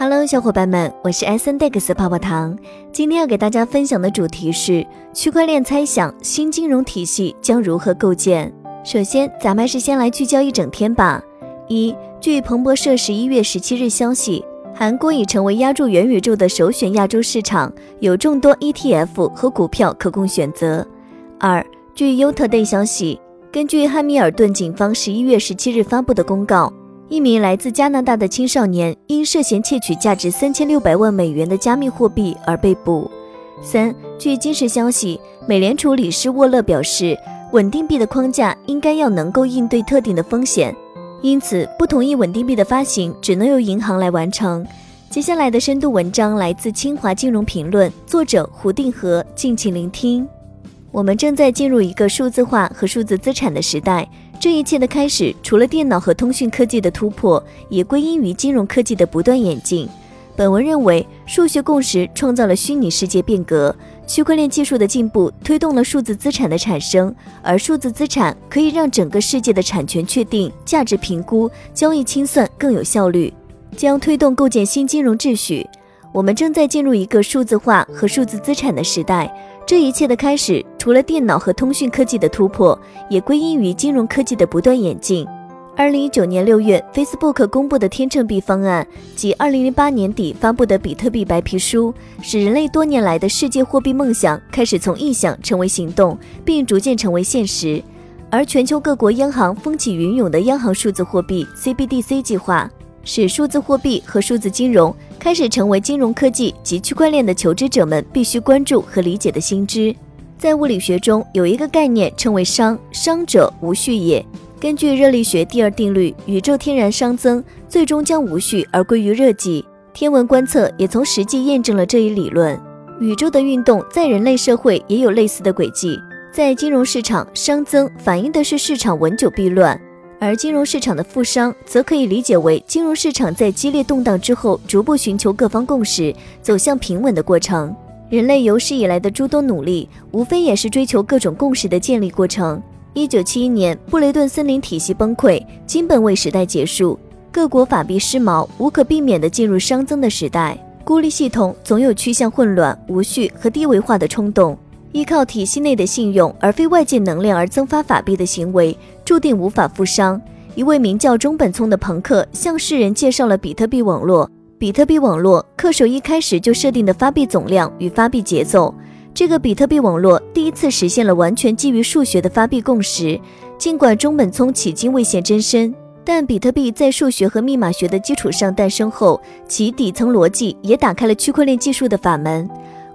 Hello，小伙伴们，我是 S N Dex 泡泡糖。今天要给大家分享的主题是区块链猜想新金融体系将如何构建。首先，咱们还是先来聚焦一整天吧。一，据彭博社十一月十七日消息，韩国已成为押注元宇宙的首选亚洲市场，有众多 ETF 和股票可供选择。二，据 u t Day 消息，根据汉密尔顿警方十一月十七日发布的公告。一名来自加拿大的青少年因涉嫌窃取价值三千六百万美元的加密货币而被捕。三，据今日消息，美联储理事沃勒表示，稳定币的框架应该要能够应对特定的风险，因此不同意稳定币的发行只能由银行来完成。接下来的深度文章来自清华金融评论，作者胡定和，敬请聆听。我们正在进入一个数字化和数字资产的时代。这一切的开始，除了电脑和通讯科技的突破，也归因于金融科技的不断演进。本文认为，数学共识创造了虚拟世界变革，区块链技术的进步推动了数字资产的产生，而数字资产可以让整个世界的产权确定、价值评估、交易清算更有效率，将推动构建新金融秩序。我们正在进入一个数字化和数字资产的时代。这一切的开始，除了电脑和通讯科技的突破，也归因于金融科技的不断演进。二零一九年六月，Facebook 公布的天秤币方案及二零零八年底发布的比特币白皮书，使人类多年来的世界货币梦想开始从臆想成为行动，并逐渐成为现实。而全球各国央行风起云涌的央行数字货币 CBDC 计划。使数字货币和数字金融开始成为金融科技及区块链的求知者们必须关注和理解的新知。在物理学中，有一个概念称为熵，熵者无序也。根据热力学第二定律，宇宙天然熵增最终将无序而归于热寂。天文观测也从实际验证了这一理论。宇宙的运动在人类社会也有类似的轨迹。在金融市场，熵增反映的是市场稳久必乱。而金融市场的负熵，则可以理解为金融市场在激烈动荡之后，逐步寻求各方共识，走向平稳的过程。人类有史以来的诸多努力，无非也是追求各种共识的建立过程。一九七一年，布雷顿森林体系崩溃，金本位时代结束，各国法币失锚，无可避免地进入熵增的时代。孤立系统总有趋向混乱、无序和低维化的冲动。依靠体系内的信用而非外界能量而增发法币的行为，注定无法富商。一位名叫中本聪的朋克向世人介绍了比特币网络。比特币网络恪守一开始就设定的发币总量与发币节奏。这个比特币网络第一次实现了完全基于数学的发币共识。尽管中本聪迄今未现真身，但比特币在数学和密码学的基础上诞生后，其底层逻辑也打开了区块链技术的法门。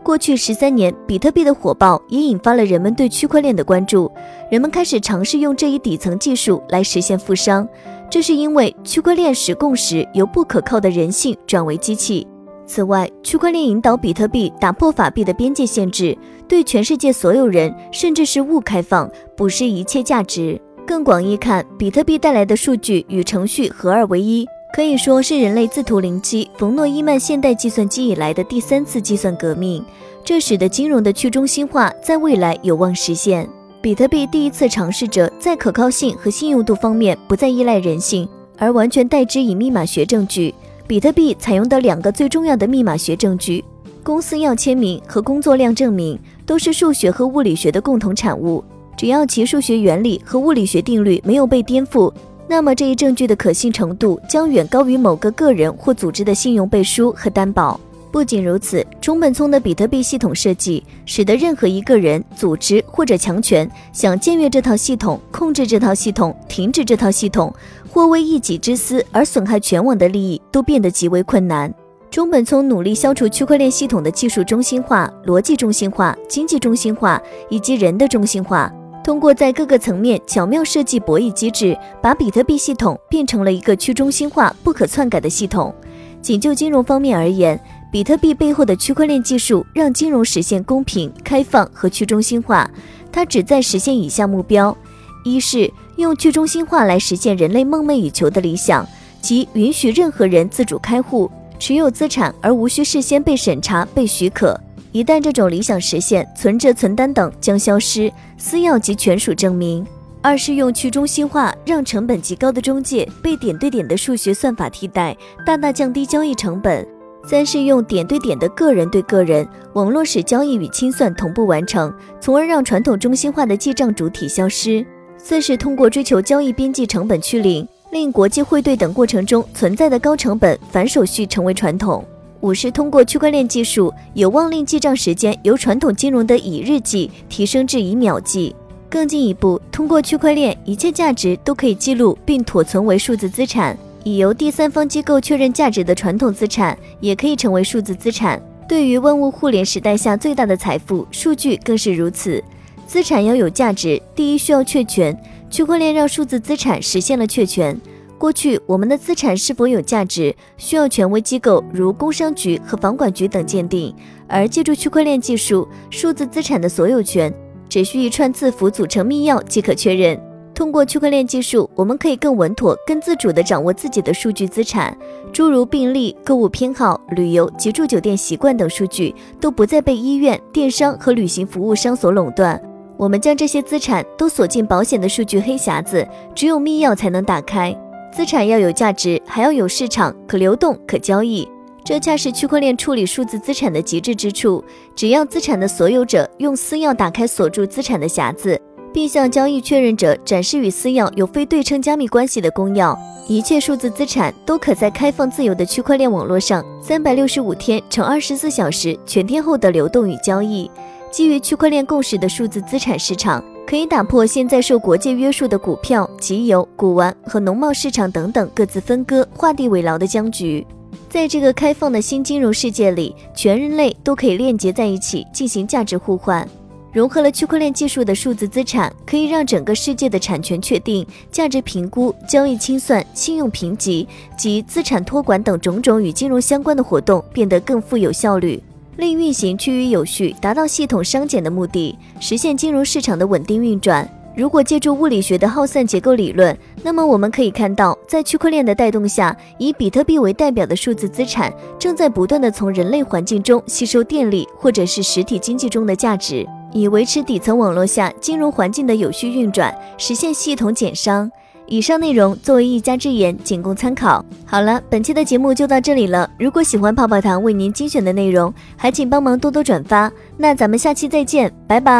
过去十三年，比特币的火爆也引发了人们对区块链的关注。人们开始尝试用这一底层技术来实现富商，这是因为区块链使共识由不可靠的人性转为机器。此外，区块链引导比特币打破法币的边界限制，对全世界所有人甚至是物开放，不失一切价值。更广义看，比特币带来的数据与程序合二为一。可以说是人类自图灵机冯诺依曼现代计算机以来的第三次计算革命，这使得金融的去中心化在未来有望实现。比特币第一次尝试着在可靠性和信用度方面不再依赖人性，而完全代之以密码学证据。比特币采用的两个最重要的密码学证据——公司要签名和工作量证明，都是数学和物理学的共同产物。只要其数学原理和物理学定律没有被颠覆。那么这一证据的可信程度将远高于某个个人或组织的信用背书和担保。不仅如此，中本聪的比特币系统设计，使得任何一个人、组织或者强权想僭越这套系统、控制这套系统、停止这套系统，或为一己之私而损害全网的利益，都变得极为困难。中本聪努力消除区块链系统的技术中心化、逻辑中心化、经济中心化以及人的中心化。通过在各个层面巧妙设计博弈机制，把比特币系统变成了一个去中心化、不可篡改的系统。仅就金融方面而言，比特币背后的区块链技术让金融实现公平、开放和去中心化。它旨在实现以下目标：一是用去中心化来实现人类梦寐以求的理想，即允许任何人自主开户、持有资产而无需事先被审查、被许可。一旦这种理想实现，存折、存单等将消失，私钥及权属证明。二是用去中心化，让成本极高的中介被点对点的数学算法替代，大大降低交易成本。三是用点对点的个人对个人网络使交易与清算同步完成，从而让传统中心化的记账主体消失。四是通过追求交易边际成本趋零，令国际汇兑等过程中存在的高成本繁手续成为传统。五是通过区块链技术，有望令记账时间由传统金融的以日计提升至以秒计。更进一步，通过区块链，一切价值都可以记录并妥存为数字资产。已由第三方机构确认价值的传统资产，也可以成为数字资产。对于万物互联时代下最大的财富，数据更是如此。资产要有价值，第一需要确权。区块链让数字资产实现了确权。过去，我们的资产是否有价值，需要权威机构如工商局和房管局等鉴定，而借助区块链技术，数字资产的所有权只需一串字符组成密钥即可确认。通过区块链技术，我们可以更稳妥、更自主地掌握自己的数据资产，诸如病历、购物偏好、旅游及住酒店习惯等数据，都不再被医院、电商和旅行服务商所垄断。我们将这些资产都锁进保险的数据黑匣子，只有密钥才能打开。资产要有价值，还要有市场，可流动、可交易，这恰是区块链处理数字资产的极致之处。只要资产的所有者用私钥打开锁住资产的匣子。并向交易确认者展示与私钥有非对称加密关系的公钥，一切数字资产都可在开放自由的区块链网络上，三百六十五天乘二十四小时全天候的流动与交易。基于区块链共识的数字资产市场，可以打破现在受国界约束的股票、集邮、古玩和农贸市场等等各自分割、画地为牢的僵局。在这个开放的新金融世界里，全人类都可以链接在一起，进行价值互换。融合了区块链技术的数字资产，可以让整个世界的产权确定、价值评估、交易清算、信用评级及资产托管等种种与金融相关的活动变得更富有效率，令运行趋于有序，达到系统商检的目的，实现金融市场的稳定运转。如果借助物理学的耗散结构理论，那么我们可以看到，在区块链的带动下，以比特币为代表的数字资产正在不断的从人类环境中吸收电力，或者是实体经济中的价值。以维持底层网络下金融环境的有序运转，实现系统减伤。以上内容作为一家之言，仅供参考。好了，本期的节目就到这里了。如果喜欢泡泡糖为您精选的内容，还请帮忙多多转发。那咱们下期再见，拜拜。